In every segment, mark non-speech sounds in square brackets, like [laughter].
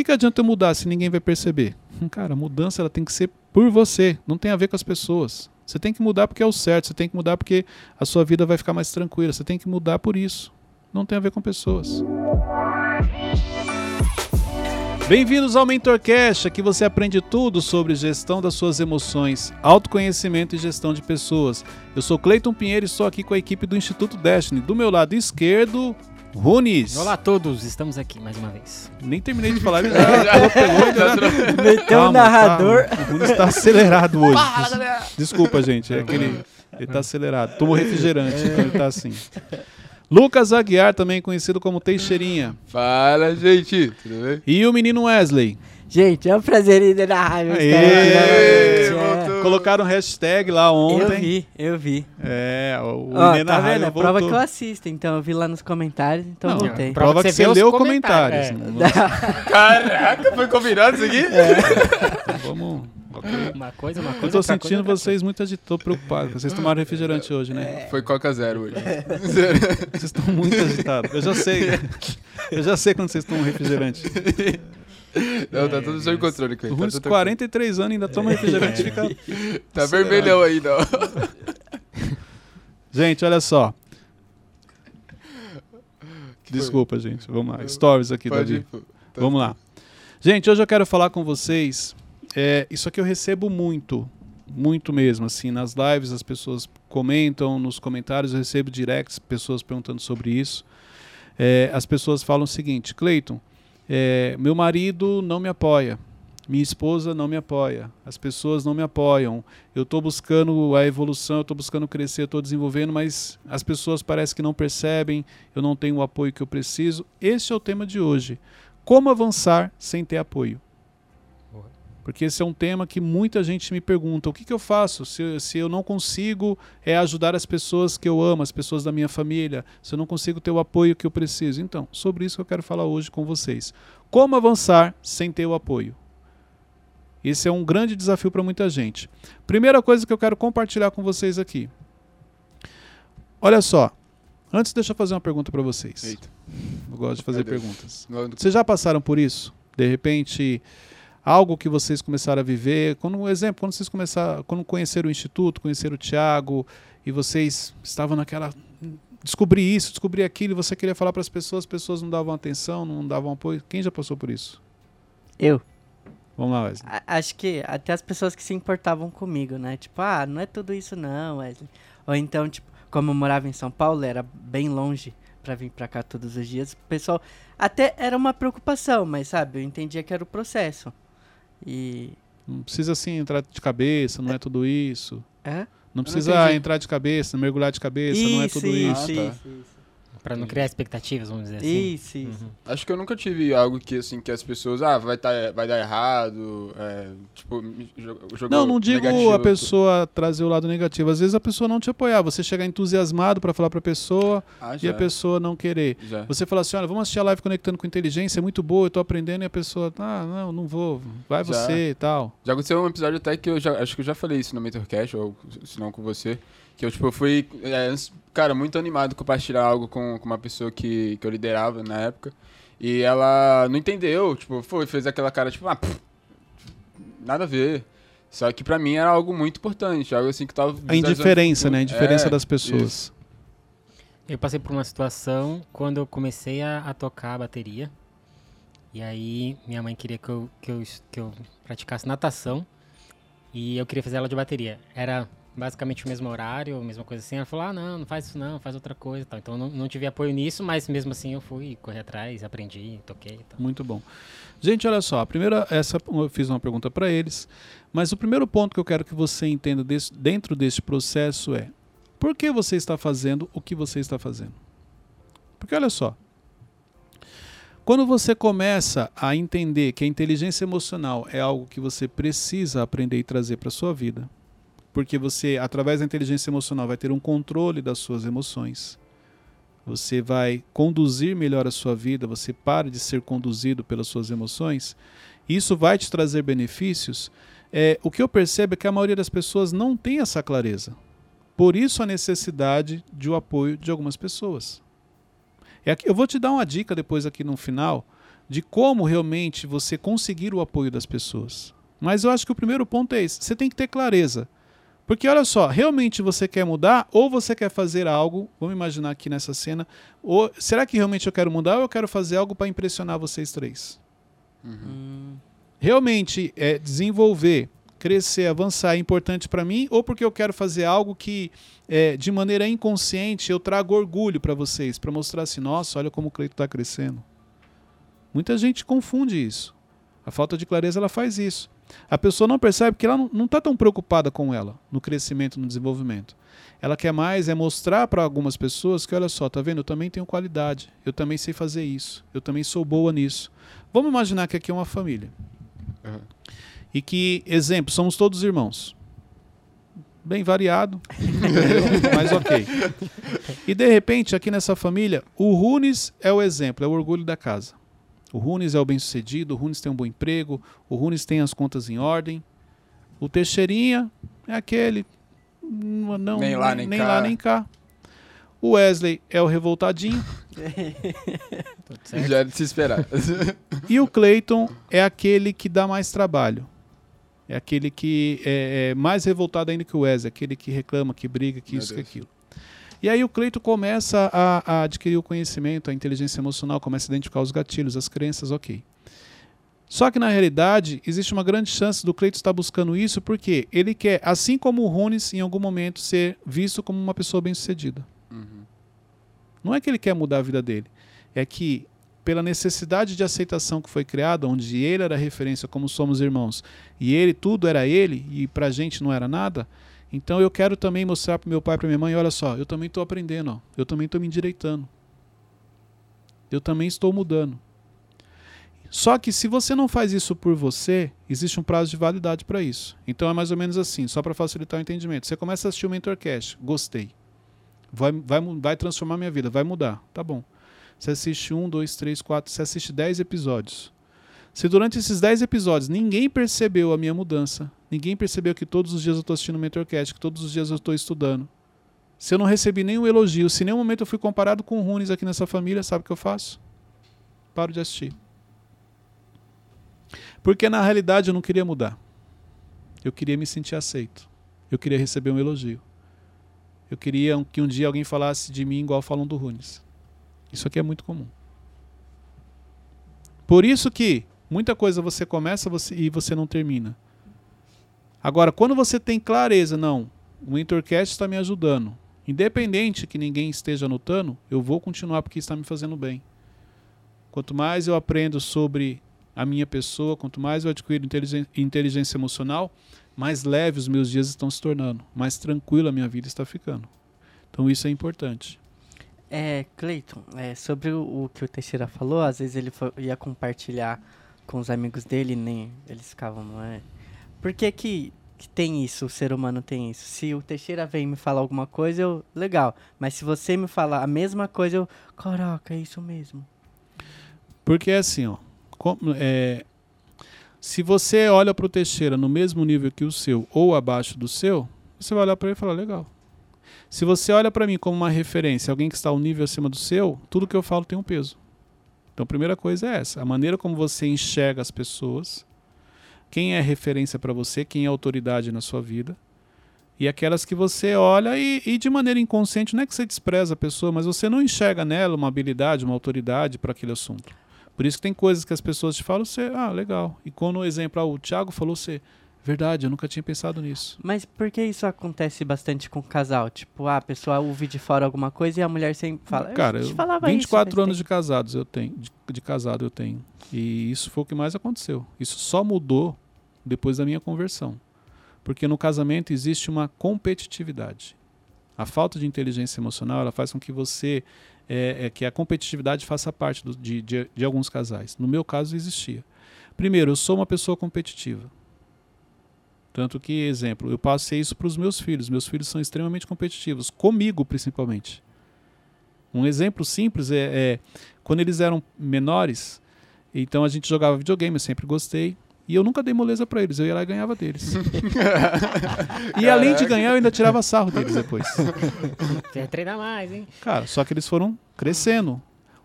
que, que adianta eu mudar se ninguém vai perceber? Hum, cara, a mudança ela tem que ser por você, não tem a ver com as pessoas. Você tem que mudar porque é o certo, você tem que mudar porque a sua vida vai ficar mais tranquila, você tem que mudar por isso. Não tem a ver com pessoas. Bem-vindos ao MentorCast, aqui você aprende tudo sobre gestão das suas emoções, autoconhecimento e gestão de pessoas. Eu sou Cleiton Pinheiro e estou aqui com a equipe do Instituto Destiny. Do meu lado esquerdo, Runes. Olá a todos, estamos aqui mais uma vez. Nem terminei de falar. [laughs] Meteu o narrador. Calma. O Runes está acelerado hoje. Desculpa, gente, é aquele, ele está acelerado. Tomou refrigerante, então ele está assim. Lucas Aguiar, também conhecido como Teixeirinha. Fala, gente. Tudo bem? E o menino Wesley. Gente, é um prazer ir na rádio. Aê! Aê, voltou. Colocaram hashtag lá Eu ontem. vi, eu vi. É, o Ó, tá rádio vendo? É prova voltou. que eu assisto, então eu vi lá nos comentários, então Não, eu voltei. prova, Prova que que você você os leu comentários. comentários. [laughs] Caraca, foi combinado isso aqui? Então Vamos. Uma coisa, uma coisa. Eu tô sentindo coisa, vocês muito agitados, tô preocupado. Vocês tomaram refrigerante hoje, né? Foi Coca Zero hoje. Zero. Vocês estão muito agitados. Eu já sei. Eu já sei quando vocês tomam refrigerante. [laughs] [laughs] Não, tá tudo sob controle, Cleiton. Tá, tudo 43 anos, ainda toma refrigerante [laughs] fica. tá vermelhão aí, não. [laughs] Gente, olha só. Desculpa, gente. Vamos lá. Stories aqui, Pode Davi. ir. Tá- Vamos lá. Gente, hoje eu quero falar com vocês. é, isso aqui eu recebo muito, muito mesmo. Assim, nas lives as pessoas comentam, nos comentários eu recebo directs, pessoas perguntando sobre isso. É, as pessoas falam o seguinte: Cleiton, é, meu marido não me apoia, minha esposa não me apoia, as pessoas não me apoiam. Eu estou buscando a evolução, eu estou buscando crescer, estou desenvolvendo, mas as pessoas parecem que não percebem, eu não tenho o apoio que eu preciso. Esse é o tema de hoje. Como avançar sem ter apoio? Porque esse é um tema que muita gente me pergunta: o que, que eu faço se, se eu não consigo é, ajudar as pessoas que eu amo, as pessoas da minha família, se eu não consigo ter o apoio que eu preciso? Então, sobre isso que eu quero falar hoje com vocês. Como avançar sem ter o apoio? Esse é um grande desafio para muita gente. Primeira coisa que eu quero compartilhar com vocês aqui. Olha só. Antes, deixa eu fazer uma pergunta para vocês. Eita. Eu gosto de fazer perguntas. Vocês já passaram por isso? De repente, algo que vocês começaram a viver, quando um exemplo, quando vocês começaram, quando conheceram o instituto, conheceram o Tiago e vocês estavam naquela descobri isso, descobri aquilo, e você queria falar para as pessoas, as pessoas não davam atenção, não davam apoio. Quem já passou por isso? Eu. Vamos lá, Wesley. A- Acho que até as pessoas que se importavam comigo, né? Tipo, ah, não é tudo isso não, Wesley. Ou então, tipo, como eu morava em São Paulo, era bem longe pra vir pra cá todos os dias. O pessoal até era uma preocupação, mas sabe, eu entendia que era o processo. E Não precisa assim entrar de cabeça, não é tudo isso. Hã? Não não precisa entendi. entrar de cabeça, mergulhar de cabeça, não é tudo isso. isso, Ah, tá. isso, isso. Pra não criar expectativas, vamos dizer assim. Isso, isso. Uhum. Acho que eu nunca tive algo que, assim, que as pessoas... Ah, vai, tá, vai dar errado. É, tipo, jogar Não, não digo negativo. a pessoa trazer o lado negativo. Às vezes a pessoa não te apoiar, você chegar entusiasmado para falar para a pessoa Ah, e a pessoa não querer. já. Você fala assim, olha, vamos assistir a live conectando com inteligência, é muito boa, eu tô aprendendo, e a pessoa, ah, não, não vou, vai Já. você e tal. Já aconteceu um episódio até que eu já, acho que eu já falei isso no Mentorcast, ou se não com você, que eu, tipo, eu fui, é, cara, muito animado compartilhar algo com, com uma pessoa que, que eu liderava na época, e ela não entendeu, tipo, foi, fez aquela cara, tipo, ah, pff, nada a ver. Só que pra mim era algo muito importante, algo assim que tava... A indiferença, né? A indiferença É, das pessoas. Eu passei por uma situação quando eu comecei a, a tocar a bateria. E aí minha mãe queria que eu, que, eu, que eu praticasse natação. E eu queria fazer aula de bateria. Era basicamente o mesmo horário, a mesma coisa assim. Ela falou, ah, não, não faz isso não, faz outra coisa. Tal. Então não, não tive apoio nisso, mas mesmo assim eu fui correr atrás, aprendi, toquei. tal. Muito bom. Gente, olha só, a primeira, essa eu fiz uma pergunta para eles, mas o primeiro ponto que eu quero que você entenda desse- dentro deste processo é por que você está fazendo o que você está fazendo? Porque olha só, quando você começa a entender que a inteligência emocional é algo que você precisa aprender e trazer para sua vida, porque você, através da inteligência emocional, vai ter um controle das suas emoções. Você vai conduzir melhor a sua vida, você para de ser conduzido pelas suas emoções. Isso vai te trazer benefícios. É, o que eu percebo é que a maioria das pessoas não tem essa clareza. Por isso a necessidade de o apoio de algumas pessoas. É eu vou te dar uma dica depois aqui no final, de como realmente você conseguir o apoio das pessoas. Mas eu acho que o primeiro ponto é esse: você tem que ter clareza. Porque olha só, realmente você quer mudar ou você quer fazer algo? Vamos imaginar aqui nessa cena. Ou será que realmente eu quero mudar ou eu quero fazer algo para impressionar vocês três? Hum, Realmente é desenvolver, crescer, avançar é importante para mim ou porque eu quero fazer algo que é, de maneira inconsciente eu trago orgulho para vocês, para mostrar assim, nossa, olha como o Cleito está crescendo. Muita gente confunde isso. A falta de clareza ela faz isso. A pessoa não percebe que ela não está tão preocupada com ela, no crescimento, no desenvolvimento. Ela quer mais é mostrar para algumas pessoas que, olha só, tá vendo? Eu também tenho qualidade. Eu também sei fazer isso. Eu também sou boa nisso. Vamos imaginar que aqui é uma família. Uhum. E que, exemplo, somos todos irmãos. Bem variado, [laughs] mas ok. E de repente, aqui nessa família, o Runes é o exemplo, é o orgulho da casa. O Runes é o bem-sucedido, o Runes tem um bom emprego, o Runes tem as contas em ordem. O Teixeirinha é aquele. Não, Nem lá, nem cá. lá, nem cá. O Wesley é o revoltadinho. [laughs] Certo? Já é de se esperar. E o Clayton é aquele que dá mais trabalho. É aquele que é, é mais revoltado ainda que o Wesley, aquele que reclama, que briga, que Meu isso, que Deus. aquilo. E aí o Cleiton começa a, a adquirir o conhecimento, a inteligência emocional, começa a identificar os gatilhos, as crenças, ok. Só que na realidade existe uma grande chance do Cleiton estar buscando isso porque ele quer, assim como o Runes, em algum momento ser visto como uma pessoa bem-sucedida. Uhum. Não é que ele quer mudar a vida dele, é que pela necessidade de aceitação que foi criada, onde ele era referência como somos irmãos, e ele tudo era ele e pra gente não era nada, então eu quero também mostrar pro meu pai pra minha mãe, olha só, eu também estou aprendendo, ó, eu também estou me endireitando. Eu também estou mudando. Só que se você não faz isso por você, existe um prazo de validade para isso. Então é mais ou menos assim, só para facilitar o entendimento. Você começa a assistir o Mentorcast, gostei. Vai, vai, vai transformar minha vida, vai mudar. Tá bom. Você assiste um, dois, três, quatro, você assiste dez episódios. Se durante esses dez episódios ninguém percebeu a minha mudança, ninguém percebeu que todos os dias eu estou assistindo o Mentorcast, que todos os dias eu estou estudando, se eu não recebi nenhum elogio, se em nenhum momento eu fui comparado com o Runes aqui nessa família, sabe o que eu faço? Paro de assistir. Porque na realidade eu não queria mudar. Eu queria me sentir aceito. Eu queria receber um elogio. Eu queria que um dia alguém falasse de mim igual falam do Runes. Isso aqui é muito comum. Por isso que muita coisa você começa você- e você não termina. Agora, quando você tem clareza, não, o Mentorcast está me ajudando. Independente que ninguém esteja anotando, eu vou continuar porque está me fazendo bem. Quanto mais eu aprendo sobre a minha pessoa, quanto mais eu adquiro inteligência emocional, mais leve os meus dias estão se tornando, mais tranquila a minha vida está ficando. Então isso é importante. É, Cleiton, é, sobre o, o que o Teixeira falou, às vezes ele fo- ia compartilhar com os amigos dele, nem eles ficavam, não é? Por que que, que tem isso, o ser humano tem isso? Se o Teixeira vem me falar alguma coisa, eu, legal. Mas se você me falar a mesma coisa, eu, caraca, é isso mesmo. Porque é assim, ó, como- é, se você olha para o Teixeira no mesmo nível que o seu ou abaixo do seu, você vai olhar para ele e falar legal. Se você olha para mim como uma referência, alguém que está um nível acima do seu, tudo que eu falo tem um peso. Então, a primeira coisa é essa: a maneira como você enxerga as pessoas, quem é referência para você, quem é autoridade na sua vida, e aquelas que você olha e, e de maneira inconsciente, não é que você despreza a pessoa, mas você não enxerga nela uma habilidade, uma autoridade para aquele assunto. Por isso que tem coisas que as pessoas te falam, você, ah, legal. E quando o exemplo, ah, o Thiago falou, você, verdade, eu nunca tinha pensado nisso. Mas por que isso acontece bastante com o casal? Tipo, ah, a pessoa ouve de fora alguma coisa e a mulher sempre fala. Cara, eu eu, falava 24 isso, anos de casados eu tenho, de, de casado eu tenho. E isso foi o que mais aconteceu. Isso só mudou depois da minha conversão. Porque no casamento existe uma competitividade. A falta de inteligência emocional ela faz com que você é, é, que a competitividade faça parte do- de, de, de alguns casais. No meu caso existia. Primeiro, eu sou uma pessoa competitiva. Tanto que, exemplo, eu passei isso para os meus filhos. Meus filhos são extremamente competitivos, comigo principalmente. Um exemplo simples é, é quando eles eram menores, então a gente jogava videogame, eu sempre gostei. E eu nunca dei moleza pra eles, eu ia lá e ganhava deles. [laughs] e além de ganhar, eu ainda tirava sarro deles depois. Quer treinar mais, hein? Cara, só que eles foram crescendo.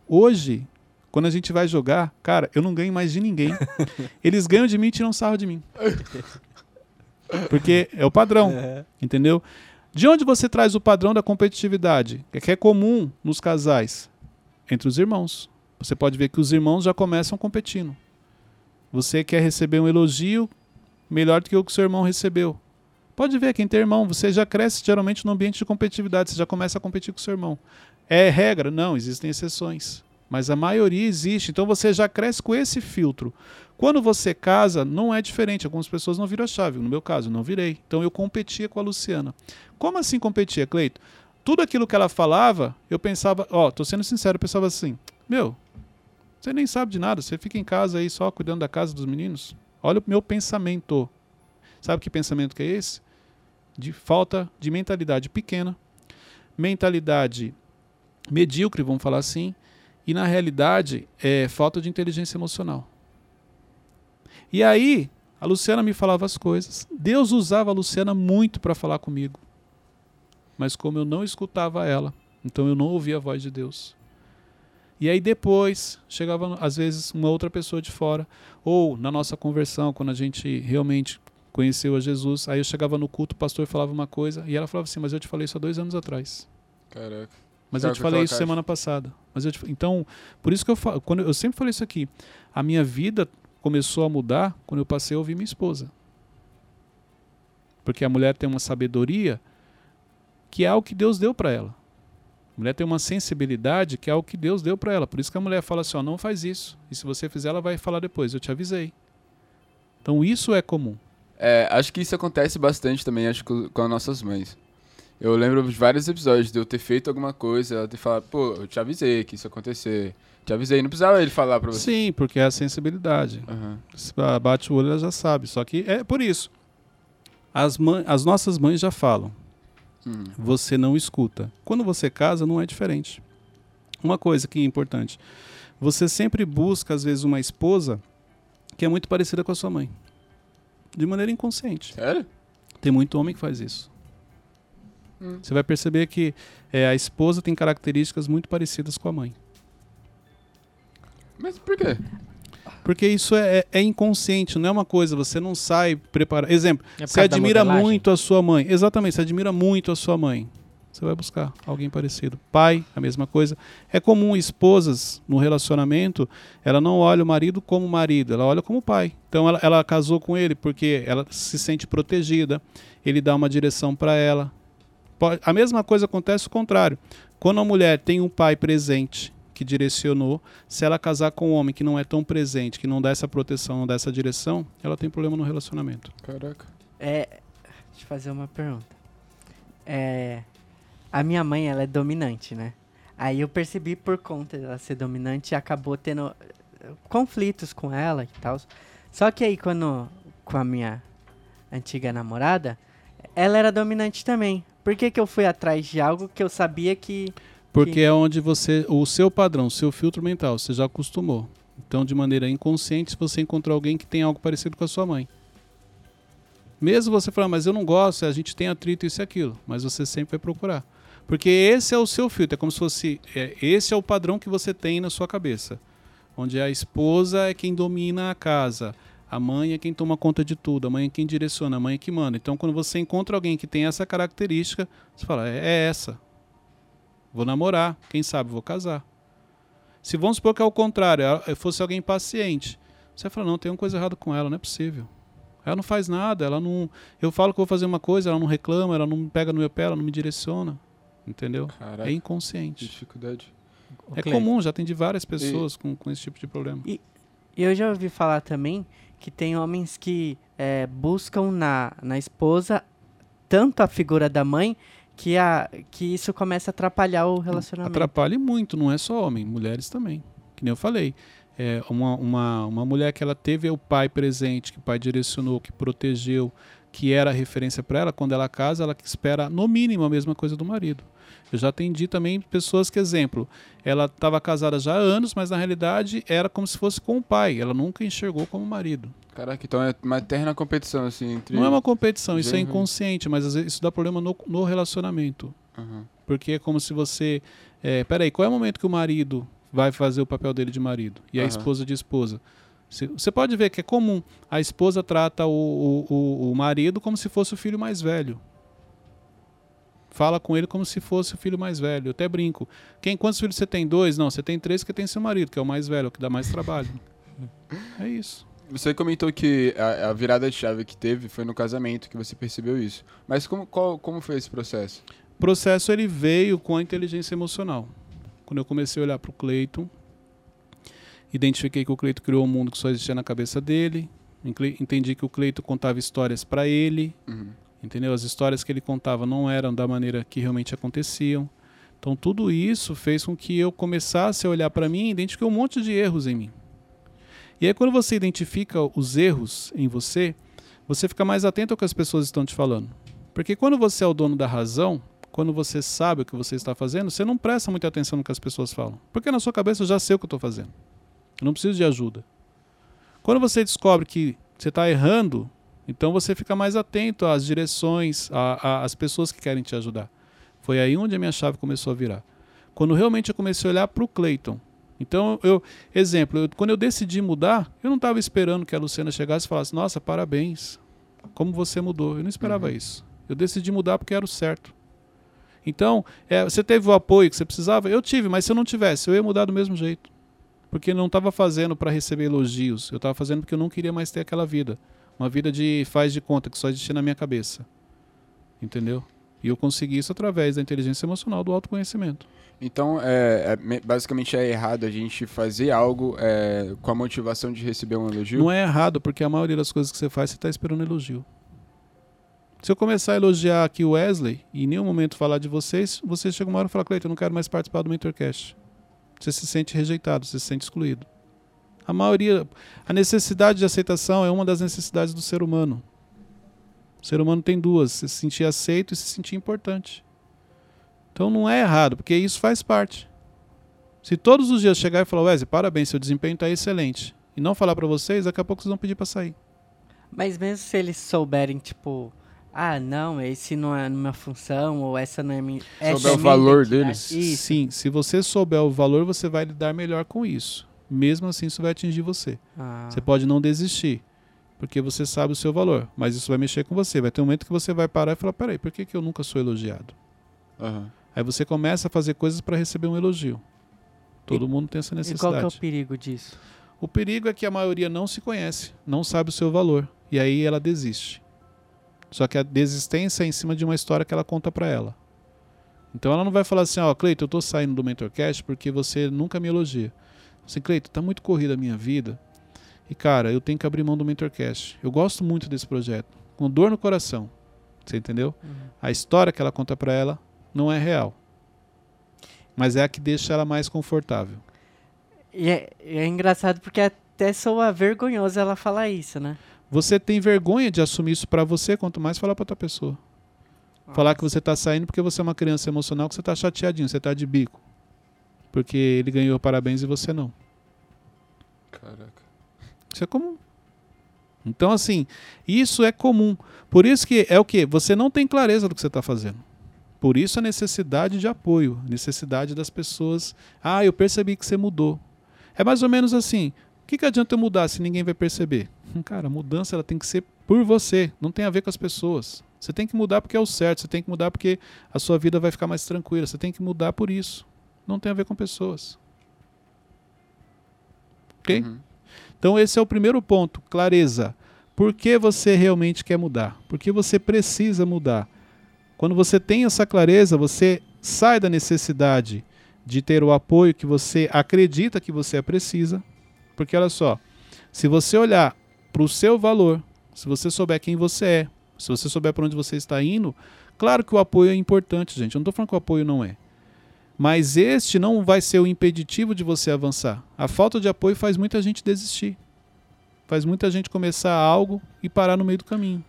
Hoje, Quando a gente vai jogar, cara, eu não ganho mais de ninguém. [laughs] Eles ganham de mim e tiram sarro de mim. [laughs] Porque é o padrão, [laughs] entendeu? De onde você traz o padrão da competitividade? Que é comum nos casais, entre os irmãos. Você pode ver que os irmãos já começam competindo. Você quer receber um elogio melhor do que o que seu irmão recebeu. Pode ver, quem tem irmão, você já cresce geralmente no ambiente de competitividade, você já começa a competir com seu irmão. É regra? Não, existem exceções. Mas a maioria existe, então você já cresce com esse filtro. Quando você casa, não é diferente. Algumas pessoas não viram a chave. No meu caso, não virei. Então eu competia com a Luciana. Como assim competia, Cleito? Tudo aquilo que ela falava, eu pensava, ó, tô sendo sincero, eu pensava assim: meu, você nem sabe de nada, você fica em casa aí só cuidando da casa dos meninos. Olha o meu pensamento. Sabe que pensamento que é esse? De falta de mentalidade pequena, mentalidade medíocre, vamos falar assim, e na realidade é falta de inteligência emocional. E aí, a Luciana me falava as coisas. Deus usava a Luciana muito para falar comigo. Mas como eu não escutava ela, então eu não ouvia a voz de Deus. E aí depois chegava às vezes uma outra pessoa de fora, ou na nossa conversão, quando a gente realmente conheceu a Jesus, aí eu chegava no culto, o pastor falava uma coisa, e ela falava assim, mas eu te falei isso há dois anos atrás. Caraca. Mas eu te falei isso semana passada. Mas eu te... Então, por isso que eu falo, quando eu sempre falei isso aqui, a minha vida começou a mudar quando eu passei a ouvir minha esposa. Porque a mulher tem uma sabedoria que é o que Deus deu para ela. A mulher tem uma sensibilidade que é o que Deus deu para ela. Por isso que a mulher fala assim: ó, não faz isso. E se você fizer, ela vai falar depois: eu te avisei. Então isso é comum. É, acho que isso acontece bastante também, acho com as nossas mães. Eu lembro de vários episódios de eu ter feito alguma coisa, ela ter falado, pô, eu te avisei que isso ia acontecer. Te avisei, não precisava ele falar pra você. Sim, porque é a sensibilidade. Aham. Se bate o olho, ela já sabe. Só que é por isso. As, mãe, as nossas mães já falam. Hum. Você não escuta. Quando você casa, não é diferente. Uma coisa que é importante. Você sempre busca, às vezes, uma esposa que é muito parecida com a sua mãe. De maneira inconsciente. Sério? Tem muito homem que faz isso. Hum. Você vai perceber que é, a esposa tem características muito parecidas com a mãe. Mas por quê? Porque isso é, é- é inconsciente, não é uma coisa, você não sai preparado. Exemplo, É você admira muito a sua mãe. Exatamente, você admira muito a sua mãe. Você vai buscar alguém parecido. Pai, a mesma coisa. É comum esposas no relacionamento, ela não olha o marido como marido, ela olha como pai. Então ela, ela casou com ele porque ela se sente protegida, ele dá uma direção para ela. Pode- a mesma coisa acontece o contrário. Quando a mulher tem um pai presente que direcionou, se ela casar com um homem que não é tão presente, que não dá essa proteção, não dá essa direção, ela tem problema no relacionamento. Caraca. É. Deixa eu fazer uma pergunta. É. A minha mãe, ela é dominante, né? Aí eu percebi por conta dela ser dominante, acabou tendo eh, conflitos com ela e tal. Só que aí quando com a minha antiga namorada, ela era dominante também. Por que, que eu fui atrás de algo que eu sabia que Porque Que- é onde você, o seu padrão, o seu filtro mental, você já acostumou. Então, de maneira inconsciente, você encontrar alguém que tem algo parecido com a sua mãe. Mesmo você falar, mas eu não gosto, a gente tem atrito, isso e aquilo. Mas você sempre vai procurar. Porque esse é o seu filtro, é como se fosse. é, esse é o padrão que você tem na sua cabeça. Onde a esposa é quem domina a casa. A mãe é quem toma conta de tudo, a mãe é quem direciona, a mãe é que manda. Então, quando você encontra alguém que tem essa característica, você fala, é, é essa. Vou namorar, quem sabe vou casar. Se vamos supor que é o contrário, ela- fosse alguém paciente, você fala, não, tem uma coisa errada com ela, não é possível. Ela não faz nada, ela não. Eu falo que vou fazer uma coisa, ela não reclama, ela não me pega no meu pé, ela não me direciona. Entendeu? Caraca. É inconsciente. dificuldade. É comum, já atendi várias pessoas com, com esse tipo de problema. E eu já ouvi falar também que tem homens que é, buscam na, na esposa tanto a figura da mãe que, a, que isso começa a atrapalhar o relacionamento. Atrapalha muito, não é só homem, mulheres também. Que nem eu falei. É, uma, uma, uma mulher que ela teve o pai presente, que o pai direcionou, que protegeu, que era a referência para ela, quando ela casa, ela espera no mínimo a mesma coisa do marido. Eu já atendi também pessoas que, exemplo, ela estava casada já há anos, mas na realidade era como se fosse com o pai. Ela nunca enxergou como marido. Caraca, então é uma eterna competição, assim, entre... Não é uma competição, isso é inconsciente, mas às vezes isso dá problema no, no relacionamento. Aham. Porque é como se você. É, peraí, qual é o momento que o marido vai fazer o papel dele de marido e a Aham. esposa de esposa. Você pode ver que é comum. A esposa trata o, o, o- o marido como se fosse o filho mais velho. Fala com ele como se fosse o filho mais velho. Eu até brinco. Quem, quantos filhos você tem? Dois? Não, você tem três porque tem seu marido, que é o mais velho, o que dá mais trabalho. [laughs] É isso. Você comentou que a, a virada de chave que teve foi no casamento que você percebeu isso. Mas como, qual, como foi esse processo? O processo ele veio com a inteligência emocional. Quando eu comecei a olhar para o Cleiton, identifiquei que o Cleiton criou um mundo que só existia na cabeça dele. Entendi que o Cleiton contava histórias para ele, Uhum. entendeu? As histórias que ele contava não eram da maneira que realmente aconteciam. Então tudo isso fez com que eu começasse a olhar para mim e identifiquei um monte de erros em mim. E aí quando você identifica os erros em você, você fica mais atento ao que as pessoas estão te falando. Porque quando você é o dono da razão, quando você sabe o que você está fazendo, você não presta muita atenção no que as pessoas falam. Porque na sua cabeça eu já sei o que eu estou fazendo. Eu não preciso de ajuda. Quando você descobre que você está errando, então você fica mais atento às direções, às pessoas que querem te ajudar. Foi aí onde a minha chave começou a virar. Quando realmente eu comecei a olhar para o Clayton. Então, eu, exemplo, eu- quando eu decidi mudar, eu não estava esperando que a Luciana chegasse e falasse: Nossa, parabéns, como você mudou. Eu não esperava isso. Eu decidi mudar porque era o certo. Então, é, você teve o apoio que você precisava? Eu tive, mas se eu não tivesse, eu ia mudar do mesmo jeito. Porque não estava fazendo para receber elogios, eu estava fazendo porque eu não queria mais ter aquela vida. Uma vida de faz de conta, que só existia na minha cabeça. Entendeu? E eu consegui isso através da inteligência emocional, do autoconhecimento. Então, é, é me- basicamente é errado a gente fazer algo é, com a motivação de receber um elogio? Não é errado, porque a maioria das coisas que você faz, você está esperando elogio. Se eu começar a elogiar aqui o Wesley e em nenhum momento falar de vocês, você chega uma hora e fala, Cleiton, eu não quero mais participar do Mentorcast. Você se sente rejeitado, você se sente excluído. A maioria, a necessidade de aceitação é uma das necessidades do ser humano. O ser humano tem duas, se sentir aceito e se sentir importante. Então não é errado, porque isso faz parte. Se todos os dias chegar e falar, Wesley, parabéns, seu desempenho está excelente, e não falar para vocês, daqui a pouco vocês vão pedir para sair. Mas mesmo se eles souberem, tipo, ah, não, esse não é a minha função, ou essa não é minha. Souber é o valor deles. Isso. Sim, se você souber o valor, você vai lidar melhor com isso. Mesmo assim, isso vai atingir você. Ah. Você pode não desistir, porque você sabe o seu valor, mas isso vai mexer com você. Vai ter um momento que você vai parar e falar: peraí, por que, que eu nunca sou elogiado? Aham. Aí você começa a fazer coisas para receber um elogio. Todo mundo tem essa E qual que é necessidade. o perigo disso? O perigo é que a maioria não se conhece, não sabe o seu valor, e aí ela desiste. Só que a desistência é em cima de uma história que ela conta pra ela. Então ela não vai falar assim, ó, Cleiton, eu tô saindo do Mentorcast porque você nunca me elogia. Assim, Cleiton, tá muito corrida a minha vida. E cara, eu tenho que abrir mão do Mentorcast. Eu gosto muito desse projeto, com dor no coração. Você entendeu? A história que ela conta pra ela não é real. Mas é a que deixa ela mais confortável. E é, é engraçado porque até soa vergonhoso ela falar isso, né? Você tem vergonha de assumir isso pra você, quanto mais falar pra outra pessoa. Falar que você tá saindo porque você é uma criança emocional, que você tá chateadinho, você tá de bico. Porque ele ganhou parabéns e você não. Caraca. Isso é comum. Então, assim, isso é comum. Por isso que é o que? Você não tem clareza do que você está fazendo. Por isso a necessidade de apoio, necessidade das pessoas. Ah, eu percebi que você mudou. É mais ou menos assim. O que, que adianta eu mudar se ninguém vai perceber? Hum, Cara, a mudança ela tem que ser por você, não tem a ver com as pessoas. Você tem que mudar porque é o certo, você tem que mudar porque a sua vida vai ficar mais tranquila, você tem que mudar por isso. Não tem a ver com pessoas. Ok? Uhum. Então esse é o primeiro ponto, clareza. Por que você realmente quer mudar? Por que você precisa mudar? Quando você tem essa clareza, você sai da necessidade de ter o apoio que você acredita que você precisa. Porque olha só, se você olhar para o seu valor, se você souber quem você é, se você souber para onde você está indo, claro que o apoio é importante, gente. Eu não estou falando que o apoio não é. Mas este não vai ser o impeditivo de você avançar. A falta de apoio faz muita gente desistir. Faz muita gente começar algo e parar no meio do caminho.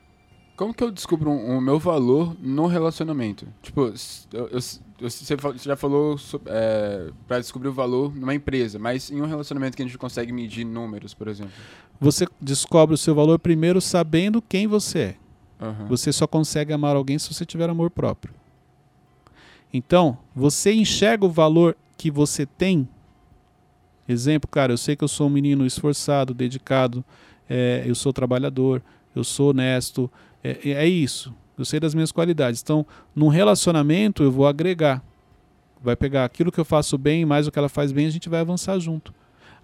Como que eu descubro o meu valor no relacionamento? Tipo, eu- eu- você já falou é, pra descobrir o valor numa empresa, mas em um relacionamento que a gente consegue medir números, por exemplo. Você descobre o seu valor primeiro sabendo quem você é. Aham. Você só consegue amar alguém se você tiver amor próprio. Então, você enxerga o valor que você tem Exemplo, cara, eu sei que eu sou um menino esforçado, dedicado, é, eu sou trabalhador, eu sou honesto, é, é isso. Eu sei das minhas qualidades. Então, num relacionamento, eu vou agregar. Vai pegar aquilo que eu faço bem, mais o que ela faz bem, a gente vai avançar junto.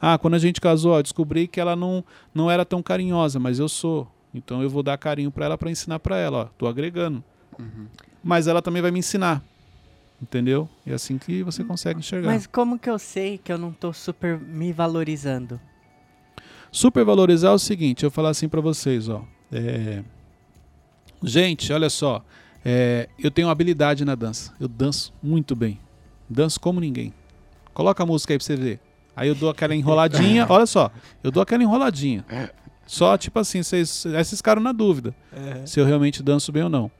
Ah, quando a gente casou, ó, descobri que ela não, não era tão carinhosa, mas eu sou. Então eu vou dar carinho para ela para ensinar para ela, ó, tô agregando. Uhum. Mas ela também vai me ensinar. Entendeu? É assim que você consegue enxergar. Mas como que eu sei que eu não tô super me valorizando? Supervalorizar é o seguinte, eu vou falar assim para vocês, ó. É... Gente, olha só. É... Eu tenho habilidade na dança. Eu danço muito bem. Danço como ninguém. Coloca a música aí pra você ver. Aí eu dou aquela enroladinha. [laughs] olha só. Eu dou aquela enroladinha. Só tipo assim, vocês, esses ficaram na dúvida se eu realmente danço bem ou não.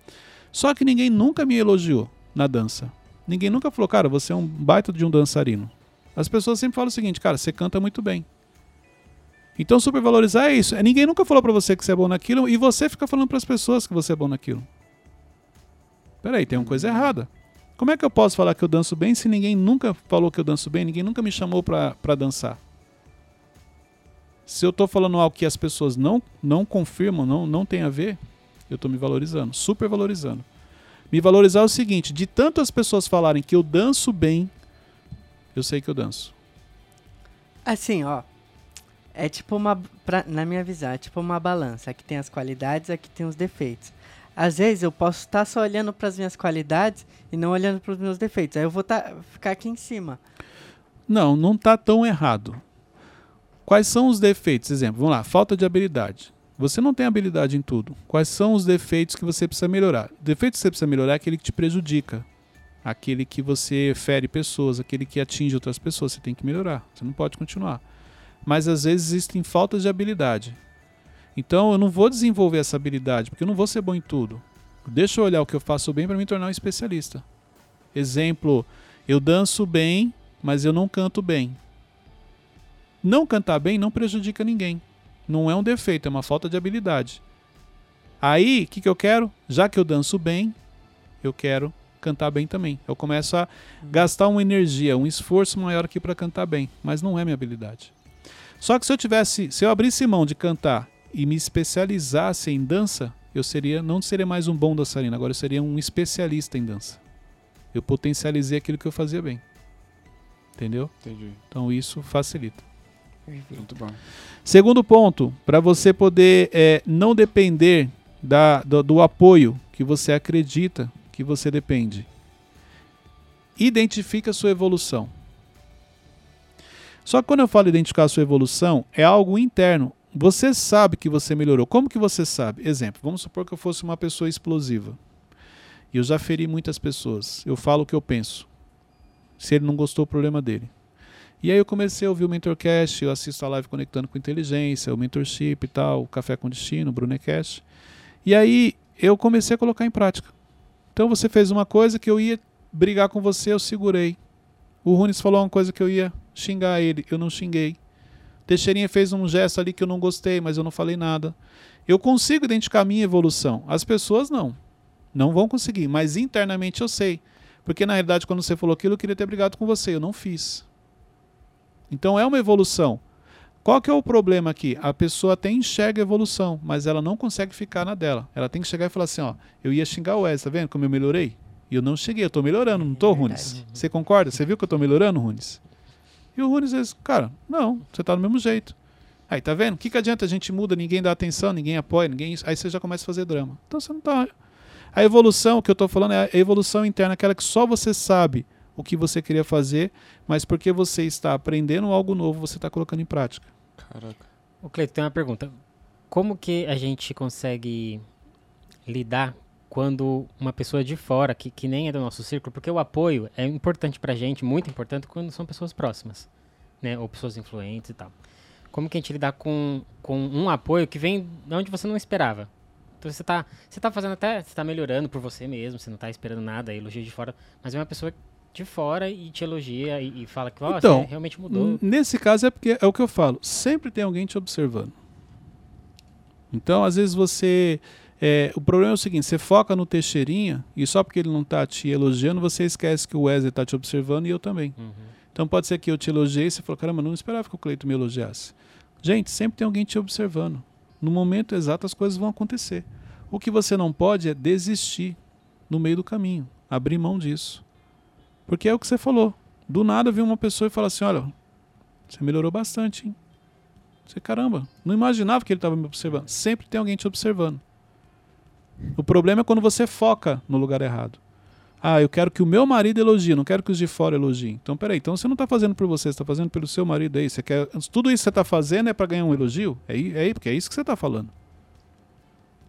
Só que ninguém nunca me elogiou na dança. Ninguém nunca falou, cara, você é um baita de um dançarino. As pessoas sempre falam o seguinte, cara, você canta muito bem. Então supervalorizar é isso. É, ninguém nunca falou pra você que você é bom naquilo e você fica falando para as pessoas que você é bom naquilo. Peraí, tem uma coisa errada. Como é que eu posso falar que eu danço bem se ninguém nunca falou que eu danço bem, ninguém nunca me chamou pra dançar? Se eu tô falando algo que as pessoas não, não confirmam, não, não tem a ver, eu tô me valorizando, super valorizando. Me valorizar é o seguinte: de tanto as pessoas falarem que eu danço bem, eu sei que eu danço. Assim, ó. É tipo uma. Pra, na minha visão, é tipo uma balança. Aqui tem as qualidades, aqui tem os defeitos. Às vezes eu posso estar só olhando para as minhas qualidades e não olhando para os meus defeitos. Aí eu vou tá, ficar aqui em cima. Não, não tá tão errado. Quais são os defeitos? Exemplo, vamos lá, falta de habilidade. Você não tem habilidade em tudo. Quais são os defeitos que você precisa melhorar? O defeito que você precisa melhorar é aquele que te prejudica. Aquele que você fere pessoas, aquele que atinge outras pessoas. Você tem que melhorar. Você não pode continuar. Mas às vezes existem faltas de habilidade. Então eu não vou desenvolver essa habilidade, porque eu não vou ser bom em tudo. Deixa eu olhar o que eu faço bem para me tornar um especialista. Exemplo, eu danço bem, mas eu não canto bem. Não cantar bem não prejudica ninguém. Não é um defeito, é uma falta de habilidade. Aí, o que, que eu quero? Já que eu danço bem, eu quero cantar bem também. Eu começo a gastar uma energia, um esforço maior aqui para cantar bem, mas não é minha habilidade. Só que se eu tivesse, se eu abrisse mão de cantar e me especializasse em dança, eu seria não seria mais um bom dançarino, agora eu seria um especialista em dança. Eu potencializei aquilo que eu fazia bem. Entendeu? Entendi. Então isso facilita. Muito bom. Segundo ponto, para você poder é, não depender da, do, do apoio que você acredita que você depende. Identifica a sua evolução. Só que quando eu falo identificar a sua evolução, é algo interno. Você sabe que você melhorou. Como que você sabe? Exemplo, vamos supor que eu fosse uma pessoa explosiva. E eu já feri muitas pessoas. Eu falo o que eu penso. Se ele não gostou, o problema dele. E aí eu comecei a ouvir o Mentorcast, eu assisto a live Conectando com Inteligência, o Mentorship e tal, o Café com Destino, o Brunecast. E aí eu comecei a colocar em prática. Então você fez uma coisa que eu ia brigar com você, eu segurei. O Runes falou uma coisa que eu ia xingar ele, eu não xinguei. Teixeirinha fez um gesto ali que eu não gostei, mas eu não falei nada. Eu consigo identificar a minha evolução. As pessoas não. Não vão conseguir, mas internamente eu sei. Porque na realidade, quando você falou aquilo, eu queria ter brigado com você, eu não fiz. Então é uma evolução. Qual que é o problema aqui? A pessoa até enxerga a evolução, mas ela não consegue ficar na dela. Ela tem que chegar e falar assim, ó, eu ia xingar o Wes, tá vendo como eu melhorei? E eu não cheguei, eu tô melhorando, não tô, É Runes? Você concorda? Você viu que eu tô melhorando, Runes? E o Runes diz, cara, não, você tá do mesmo jeito. Aí, tá vendo? O que, que adianta a gente muda, ninguém dá atenção, ninguém apoia, ninguém. Aí você já começa a fazer drama. Então você não tá. A evolução que eu tô falando é a evolução interna, aquela que só você sabe o que você queria fazer, mas porque você está aprendendo algo novo, você está colocando em prática. Caraca. O Cleiton, tem uma pergunta. Como que a gente consegue lidar quando uma pessoa de fora, que, que nem é do nosso círculo, porque o apoio é importante pra gente, muito importante, quando são pessoas próximas, né? Ou pessoas influentes e tal. Como que a gente lidar com, com um apoio que vem de onde você não esperava? Então você tá, você tá fazendo até, você tá melhorando por você mesmo, você não tá esperando nada, elogio de fora, mas é uma pessoa de fora e te elogia e, e fala que, ó, Então, você realmente mudou. Nesse caso é porque é o que eu falo, sempre tem alguém te observando. Então, às vezes você. É, o problema é o seguinte: você foca no Teixeirinha e só porque ele não está te elogiando, você esquece que o Wesley está te observando e eu também. Uhum. Então pode ser que eu te elogiei e você falou, caramba, não esperava que o Cleito me elogiasse. Gente, sempre tem alguém te observando. No momento exato as coisas vão acontecer. O que você não pode é desistir no meio do caminho, abrir mão disso. Porque é o que você falou. Do nada vem uma pessoa e fala assim: olha, você melhorou bastante, hein? Você, caramba, não imaginava que ele estava me observando. Sempre tem alguém te observando. O problema é quando você foca no lugar errado. Ah, eu quero que o meu marido elogie, não quero que os de fora elogiem. Então, peraí, então você não está fazendo por você, você está fazendo pelo seu marido aí. Você quer, tudo isso que você está fazendo é para ganhar um elogio? É, é, porque é isso que você está falando.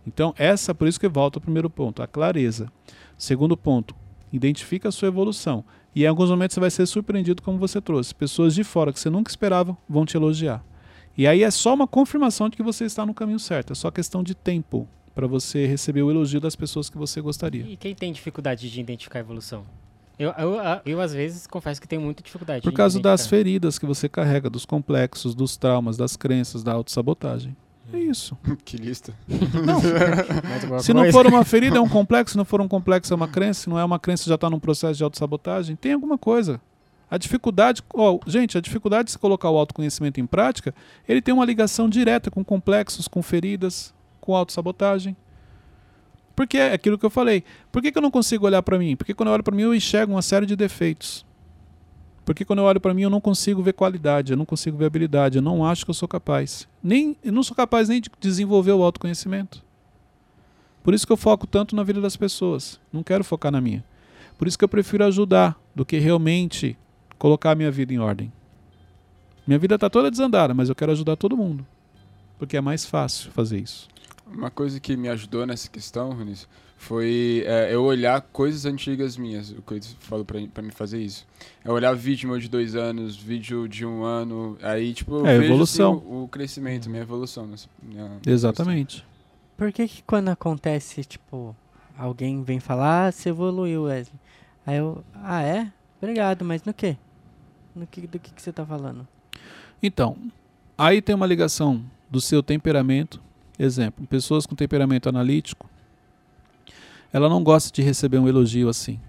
Então, essa, por isso que volta ao primeiro ponto, a clareza. Segundo ponto, identifica a sua evolução. E em alguns momentos você vai ser surpreendido, como você trouxe. Pessoas de fora que você nunca esperava vão te elogiar. E aí é só uma confirmação de que você está no caminho certo. É só questão de tempo para você receber o elogio das pessoas que você gostaria. E quem tem dificuldade de identificar a evolução? Eu, eu, eu, às vezes, confesso que tenho muita dificuldade. Por causa das feridas que você carrega, dos complexos, dos traumas, das crenças, da autossabotagem. É isso. [laughs] que lista. Não. [laughs] se não for uma [laughs] ferida, é um complexo. Se não for um complexo, é uma crença. Se não é uma crença, já está num processo de autossabotagem. Tem alguma coisa. A dificuldade, oh, gente, a dificuldade de se colocar o autoconhecimento em prática, ele tem uma ligação direta com complexos, com feridas, com autossabotagem. Porque é aquilo que eu falei. Por que, que eu não consigo olhar para mim? Porque quando eu olho para mim eu enxergo uma série de defeitos. Porque quando eu olho para mim eu não consigo ver qualidade, eu não consigo ver habilidade, eu não acho que eu sou capaz. Nem, eu não sou capaz nem de desenvolver o autoconhecimento. Por isso que eu foco tanto na vida das pessoas. Não quero focar na minha. Por isso que eu prefiro ajudar do que realmente colocar a minha vida em ordem. Minha vida está toda desandada, mas eu quero ajudar todo mundo. Porque é mais fácil fazer isso. Uma coisa que me ajudou nessa questão, Runis, foi é, eu olhar coisas antigas minhas. O que eu falo pra, pra me fazer isso. É olhar vídeo meu de dois anos, vídeo de um ano. Aí, tipo, eu é, vejo evolução. Assim, o, o, crescimento, minha evolução. Nessa, minha Exatamente. Evolução. Por que, que quando acontece, tipo, alguém vem falar, ah, você evoluiu, Wesley? Aí eu, ah, é? Obrigado, mas no quê? No que, do que, que você tá falando? Então, aí tem uma ligação do seu temperamento Exemplo, pessoas com temperamento analítico, ela não gosta de receber um elogio assim.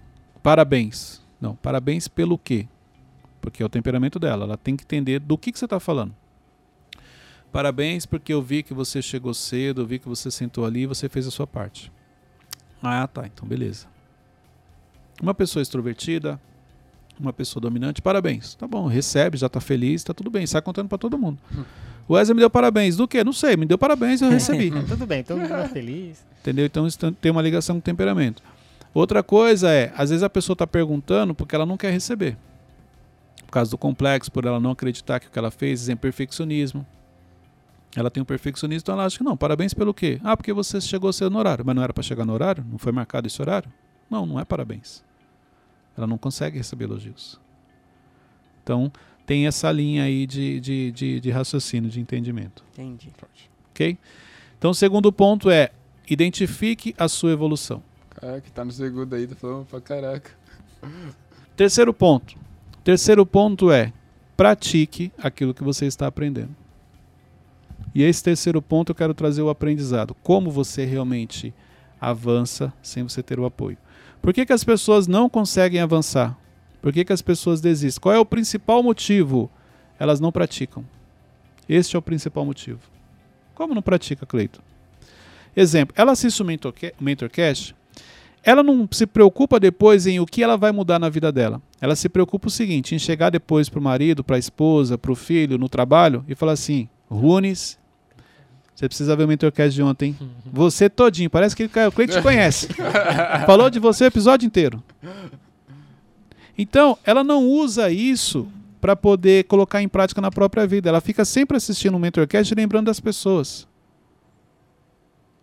Parabéns. Não, parabéns pelo quê? Porque é o temperamento dela. Ela tem que entender do que, que você está falando. Parabéns porque eu vi que você chegou cedo, eu vi que você sentou ali e você fez a sua parte. Ah, tá, então beleza. Uma pessoa extrovertida, uma pessoa dominante, parabéns. Tá bom, recebe, já está feliz, está tudo bem, sai contando para todo mundo. O Wesley me deu parabéns. Do quê? Não sei, me deu parabéns e eu recebi. [laughs] Tudo bem, todo mundo tá feliz. Entendeu? Então isso tem uma ligação com temperamento. Outra coisa é, às vezes a pessoa está perguntando porque ela não quer receber. Por causa do complexo, por ela não acreditar que o que ela fez é perfeccionismo. Ela tem um perfeccionismo, então ela acha que não, parabéns pelo quê? Ah, porque você chegou cedo no horário. Mas não era para chegar no horário? Não foi marcado esse horário? Não, não é parabéns. Ela não consegue receber elogios. Então, tem essa linha aí de, de, de, de raciocínio, de entendimento. Entendi. Ok? Então, o segundo ponto é identifique a sua evolução. Caraca, tá no segundo aí, tá falando pra caraca. [laughs] Terceiro ponto. Terceiro ponto é pratique aquilo que você está aprendendo. E esse terceiro ponto eu quero trazer o aprendizado. Como você realmente avança sem você ter o apoio. Por que, que as pessoas não conseguem avançar? Por que, que as pessoas desistem? Qual é o principal motivo? Elas não praticam. Este é o principal motivo. Como não pratica, Cleiton? Exemplo, ela assiste o Mentorcast, ela não se preocupa depois em o que ela vai mudar na vida dela. Ela se preocupa o seguinte, em chegar depois para o marido, para a esposa, para o filho, no trabalho, e falar assim, Runes, você precisa ver o Mentorcast de ontem. Você todinho, parece que o Cleiton te conhece. [laughs] Falou de você o episódio inteiro. Então, ela não usa isso para poder colocar em prática na própria vida. Ela fica sempre assistindo o Mentorcast e lembrando das pessoas.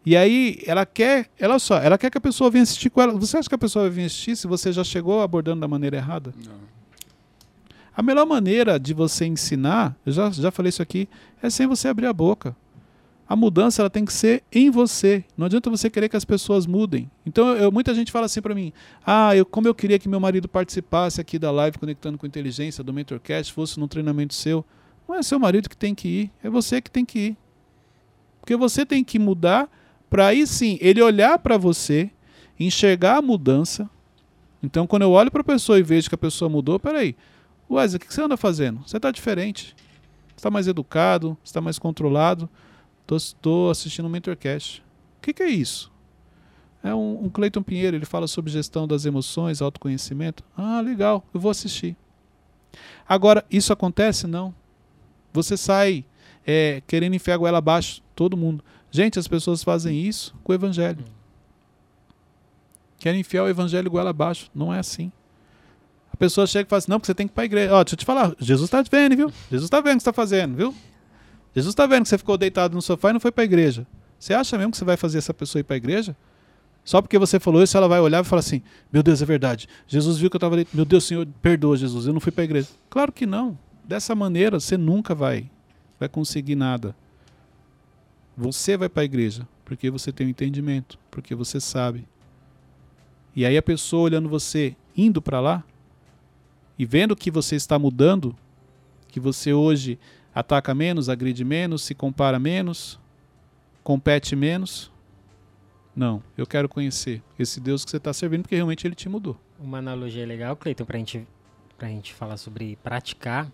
E aí, ela quer, ela só, ela quer que a pessoa venha assistir com ela. Você acha que a pessoa vai vir assistir se você já chegou abordando da maneira errada? Não. A melhor maneira de você ensinar, eu já, já falei isso aqui, é sem você abrir a boca a mudança ela tem que ser em você. Não adianta você querer que as pessoas mudem. Então, eu, muita gente fala assim para mim: ah, eu, como eu queria que meu marido participasse aqui da live Conectando com Inteligência, do Mentorcast, fosse num treinamento seu. Não é seu marido que tem que ir, é você que tem que ir. Porque você tem que mudar para aí sim ele olhar para você, enxergar a mudança. Então, quando eu olho para a pessoa e vejo que a pessoa mudou, peraí, Wesley, o que você anda fazendo? Você está diferente. Você está mais educado, está mais controlado. Estou assistindo o Mentorcast. O que, que é isso? É um, um Cleiton Pinheiro, ele fala sobre gestão das emoções, autoconhecimento. Ah, legal, eu vou assistir. Agora, isso acontece? Não. Você sai é, querendo enfiar a goela abaixo, todo mundo. Gente, as pessoas fazem isso com o evangelho. Querem enfiar o evangelho goela abaixo. Não é assim. A pessoa chega e fala assim, não, porque você tem que ir para a igreja. Ó, deixa eu te falar, Jesus está vendo, viu? Jesus está vendo o que você está fazendo, viu? Jesus está vendo que você ficou deitado no sofá e não foi para a igreja. Você acha mesmo que você vai fazer essa pessoa ir para a igreja? Só porque você falou isso, ela vai olhar e falar assim: Meu Deus, é verdade. Jesus viu que eu estava ali. Meu Deus, Senhor, perdoa, Jesus. Eu não fui para a igreja. Claro que não. Dessa maneira, você nunca vai, vai conseguir nada. Você vai para a igreja porque você tem o um entendimento, porque você sabe. E aí a pessoa olhando você indo para lá e vendo que você está mudando, que você hoje ataca menos, agride menos, se compara menos, compete menos, não, eu quero conhecer esse Deus que você está servindo, porque realmente ele te mudou. Uma analogia legal, Cleiton, para gente, a gente falar sobre praticar.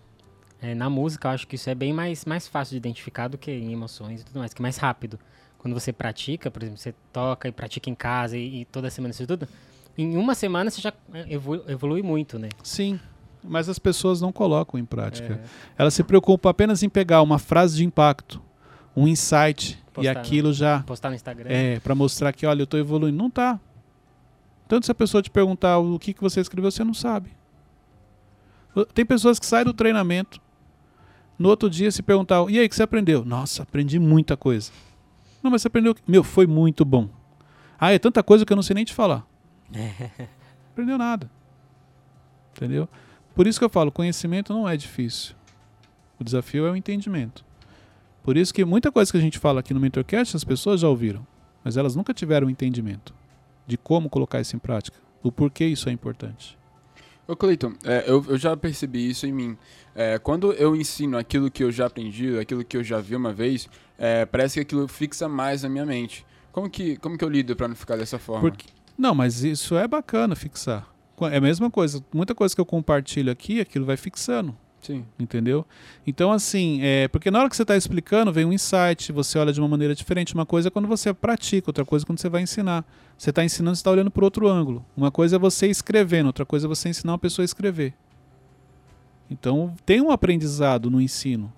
É, na música, eu acho que isso é bem mais, mais fácil de identificar do que em emoções e tudo mais, que é mais rápido. Quando você pratica, por exemplo, você toca e pratica em casa e, e toda semana isso tudo, em uma semana você já evolu evolui muito, né? Sim, mas as pessoas não colocam em prática. É. Elas se preocupam apenas em pegar uma frase de impacto, um insight postar, e aquilo já postar no Instagram. É, para mostrar que, olha, eu estou evoluindo, não tá. Tanto se a pessoa te perguntar o que que você escreveu, você não sabe. Tem pessoas que saem do treinamento, no outro dia se perguntar, e aí, o que você aprendeu? Nossa, aprendi muita coisa. Não, mas você aprendeu, meu, foi muito bom. Ah, é tanta coisa que eu não sei nem te falar. [laughs] aprendeu nada. Entendeu? Por isso que eu falo, conhecimento não é difícil. O desafio é o entendimento. Por isso que muita coisa que a gente fala aqui no Mentorcast as pessoas já ouviram, mas elas nunca tiveram entendimento de como colocar isso em prática, o porquê isso é importante. Ô Cleiton, é, eu, eu, já percebi isso em mim. É, quando eu ensino aquilo que eu já aprendi, aquilo que eu já vi uma vez, é, parece que aquilo fixa mais na minha mente. Como que, como que eu lido para não ficar dessa forma? Porque, não, mas isso é bacana fixar. É a mesma coisa. Muita coisa que eu compartilho aqui, aquilo vai fixando. Sim. Entendeu? Então, assim, é, porque na hora que você está explicando, vem um insight, você olha de uma maneira diferente. Uma coisa é quando você pratica, outra coisa é quando você vai ensinar. Você está ensinando, você está olhando por outro ângulo. Uma coisa é você escrevendo, outra coisa é você ensinar uma pessoa a escrever. Então, tem um aprendizado no ensino.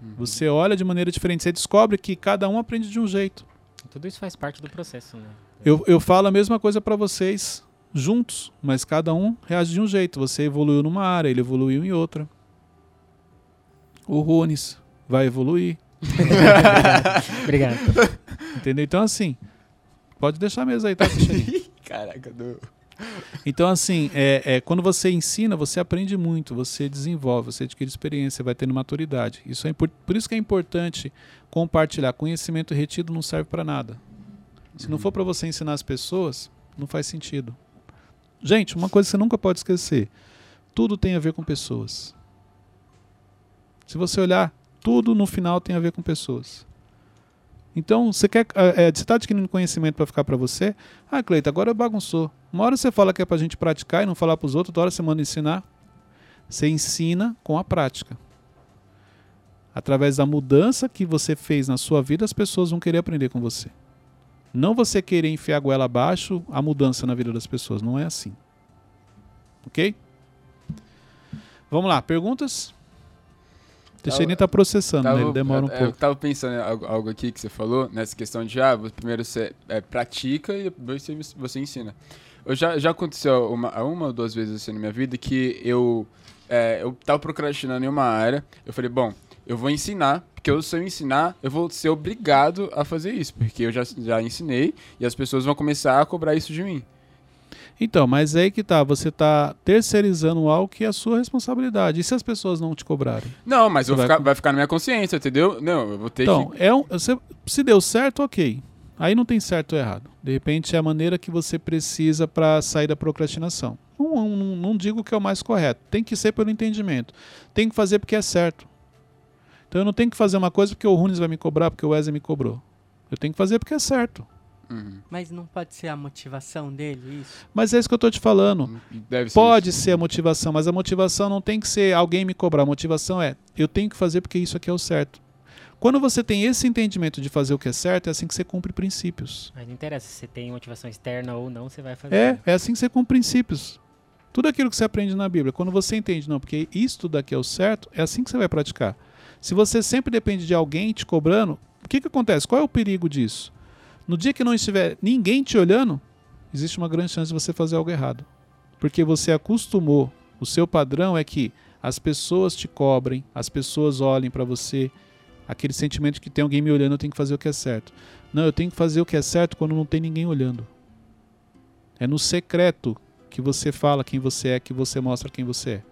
Uhum. Você olha de maneira diferente, você descobre que cada um aprende de um jeito. Tudo isso faz parte do processo, né? Eu, eu falo a mesma coisa para vocês juntos, mas cada um reage de um jeito. Você evoluiu numa área, ele evoluiu em outra o Runes vai evoluir. [laughs] Obrigado. Entendeu? Então, assim, pode deixar mesmo aí, tá, [laughs] Caraca, do... Então, assim, é, é, quando você ensina, você aprende muito, você desenvolve, você adquire experiência, vai tendo maturidade. Isso é por, por isso que é importante compartilhar. Conhecimento retido não serve para nada. Se uhum. não for para você ensinar as pessoas, não faz sentido. Gente, uma coisa que você nunca pode esquecer: tudo tem a ver com pessoas. Se você olhar, tudo no final tem a ver com pessoas. Então, você quer, é, você está adquirindo conhecimento para ficar para você? Ah, Cleita, agora bagunçou. Uma hora você fala que é para a gente praticar e não falar para os outros, outra hora você manda ensinar. Você ensina com a prática. Através da mudança que você fez na sua vida, as pessoas vão querer aprender com você. Não você querer enfiar a goela abaixo a mudança na vida das pessoas. Não é assim. Ok? Vamos lá, perguntas? Teixeirinha está processando, tava, né? ele demora um é, pouco. Eu estava pensando em algo, algo, aqui que você falou, nessa questão de, ah, primeiro você é, pratica e depois você, você ensina. Eu já, já aconteceu uma, uma ou duas vezes assim na minha vida que eu, é, eu tava procrastinando em uma área, eu falei, bom, eu vou ensinar, porque eu, se eu ensinar, eu vou ser obrigado a fazer isso, porque eu já, já ensinei e as pessoas vão começar a cobrar isso de mim. Então, mas é aí que tá, você tá terceirizando algo que é a sua responsabilidade. E se as pessoas não te cobrarem? Não, mas vai... Ficar, vai ficar na minha consciência, entendeu? Não, eu vou ter então, que... Então, é um, você, se deu certo, ok. Aí não tem certo ou errado. De repente é a maneira que você precisa para sair da procrastinação. Não, não, não digo que é o mais correto. Tem que ser pelo entendimento. Tem que fazer porque é certo. Então eu não tenho que fazer uma coisa porque o Runes vai me cobrar, porque o Wesley me cobrou. Eu tenho que fazer porque é certo. Uhum. Mas não pode ser a motivação dele, isso? Mas é isso que eu estou te falando. Deve ser Pode isso. ser a motivação, mas a motivação não tem que ser alguém me cobrar. A motivação é eu tenho que fazer porque isso aqui é o certo. Quando você tem esse entendimento de fazer o que é certo, é assim que você cumpre princípios. Mas não interessa se você tem motivação externa ou não, você vai fazer. É, é assim que você cumpre princípios. Tudo aquilo que você aprende na Bíblia, quando você entende, não, porque isto daqui é o certo, é assim que você vai praticar. Se você sempre depende de alguém te cobrando, o que, que acontece? Qual é o perigo disso? No dia que não estiver ninguém te olhando, existe uma grande chance de você fazer algo errado. Porque você acostumou, o seu padrão é que as pessoas te cobrem, as pessoas olhem para você, aquele sentimento que tem alguém me olhando, eu tenho que fazer o que é certo. Não, eu tenho que fazer o que é certo quando não tem ninguém olhando. É no secreto que você fala quem você é, que você mostra quem você é.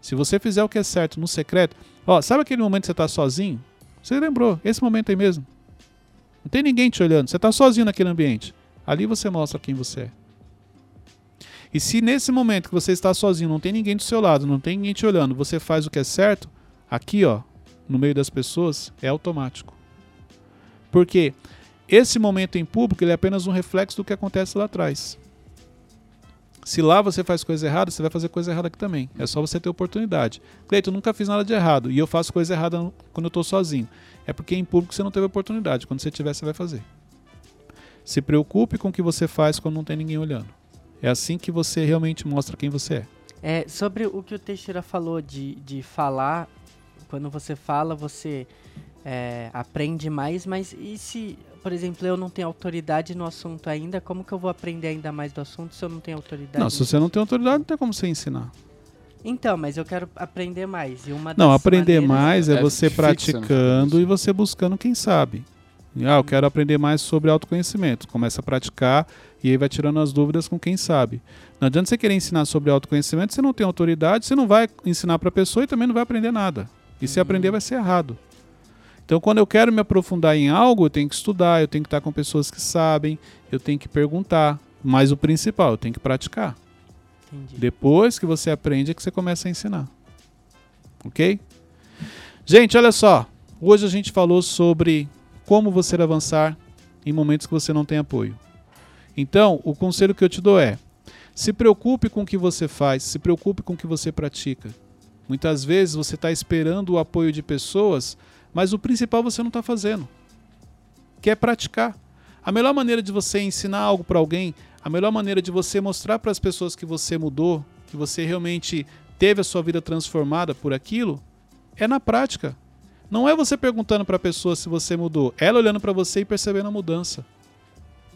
Se você fizer o que é certo no secreto, ó, sabe aquele momento que você está sozinho? Você lembrou, esse momento aí mesmo. Não tem ninguém te olhando, você está sozinho naquele ambiente. Ali você mostra quem você é. E se nesse momento que você está sozinho, não tem ninguém do seu lado, não tem ninguém te olhando, você faz o que é certo, aqui ó, no meio das pessoas, é automático. Porque esse momento em público ele é apenas um reflexo do que acontece lá atrás. Se lá você faz coisa errada, você vai fazer coisa errada aqui também. É só você ter oportunidade. Cleiton, nunca fiz nada de errado e eu faço coisa errada quando eu estou sozinho. É porque em público você não teve oportunidade. Quando você tiver, você vai fazer. Se preocupe com o que você faz quando não tem ninguém olhando. É assim que você realmente mostra quem você é. É, sobre o que o Teixeira falou de, de falar, quando você fala, você é, aprende mais, mas e se, por exemplo, eu não tenho autoridade no assunto ainda, como que eu vou aprender ainda mais do assunto se eu não tenho autoridade? Não, se você não tem autoridade, não tem como você ensinar. Então, mas eu quero aprender mais. E uma Não, aprender mais é É você fixa, né, praticando e você buscando quem sabe. Ah, eu quero aprender mais sobre autoconhecimento. Começa a praticar e aí vai tirando as dúvidas com quem sabe. Não adianta você querer ensinar sobre autoconhecimento, você não tem autoridade, você não vai ensinar para a pessoa e também não vai aprender nada. E se Uhum. aprender vai ser errado. Então, quando eu quero me aprofundar em algo, eu tenho que estudar, eu tenho que estar com pessoas que sabem, eu tenho que perguntar. Mas o principal, eu tenho que praticar. Entendi. Depois que você aprende é que você começa a ensinar. Ok? Gente, olha só. Hoje a gente falou sobre como você avançar em momentos que você não tem apoio. Então, o conselho que eu te dou é: se preocupe com o que você faz, se preocupe com o que você pratica. Muitas vezes você está esperando o apoio de pessoas, mas o principal você não está fazendo, que é praticar. A melhor maneira de você ensinar algo para alguém, a melhor maneira de você mostrar para as pessoas que você mudou, que você realmente teve a sua vida transformada por aquilo, é na prática. Não é você perguntando para a pessoa se você mudou, ela olhando para você e percebendo a mudança.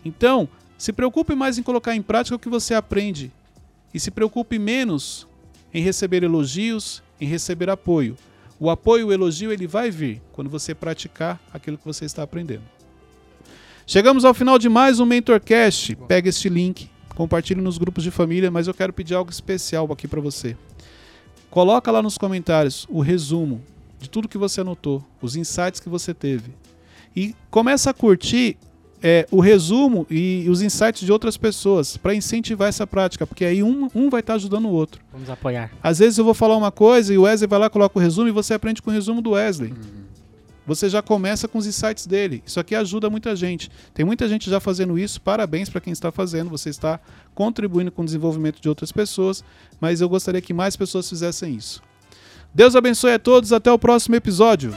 Então, se preocupe mais em colocar em prática o que você aprende e se preocupe menos em receber elogios, em receber apoio. O apoio, o elogio, ele vai vir quando você praticar aquilo que você está aprendendo. Chegamos ao final de mais um MentorCast. Pega este link, compartilhe nos grupos de família, mas eu quero pedir algo especial aqui para você. Coloca lá nos comentários o resumo de tudo que você anotou, os insights que você teve. E começa a curtir é, o resumo e os insights de outras pessoas para incentivar essa prática, porque aí um, um vai estar ajudando o outro. Vamos apoiar. Às vezes eu vou falar uma coisa e o Wesley vai lá, coloca o resumo e você aprende com o resumo do Wesley. Você já começa com os insights dele. Isso aqui ajuda muita gente. Tem muita gente já fazendo isso. Parabéns para quem está fazendo. Você está contribuindo com o desenvolvimento de outras pessoas. Mas eu gostaria que mais pessoas fizessem isso. Deus abençoe a todos. Até o próximo episódio.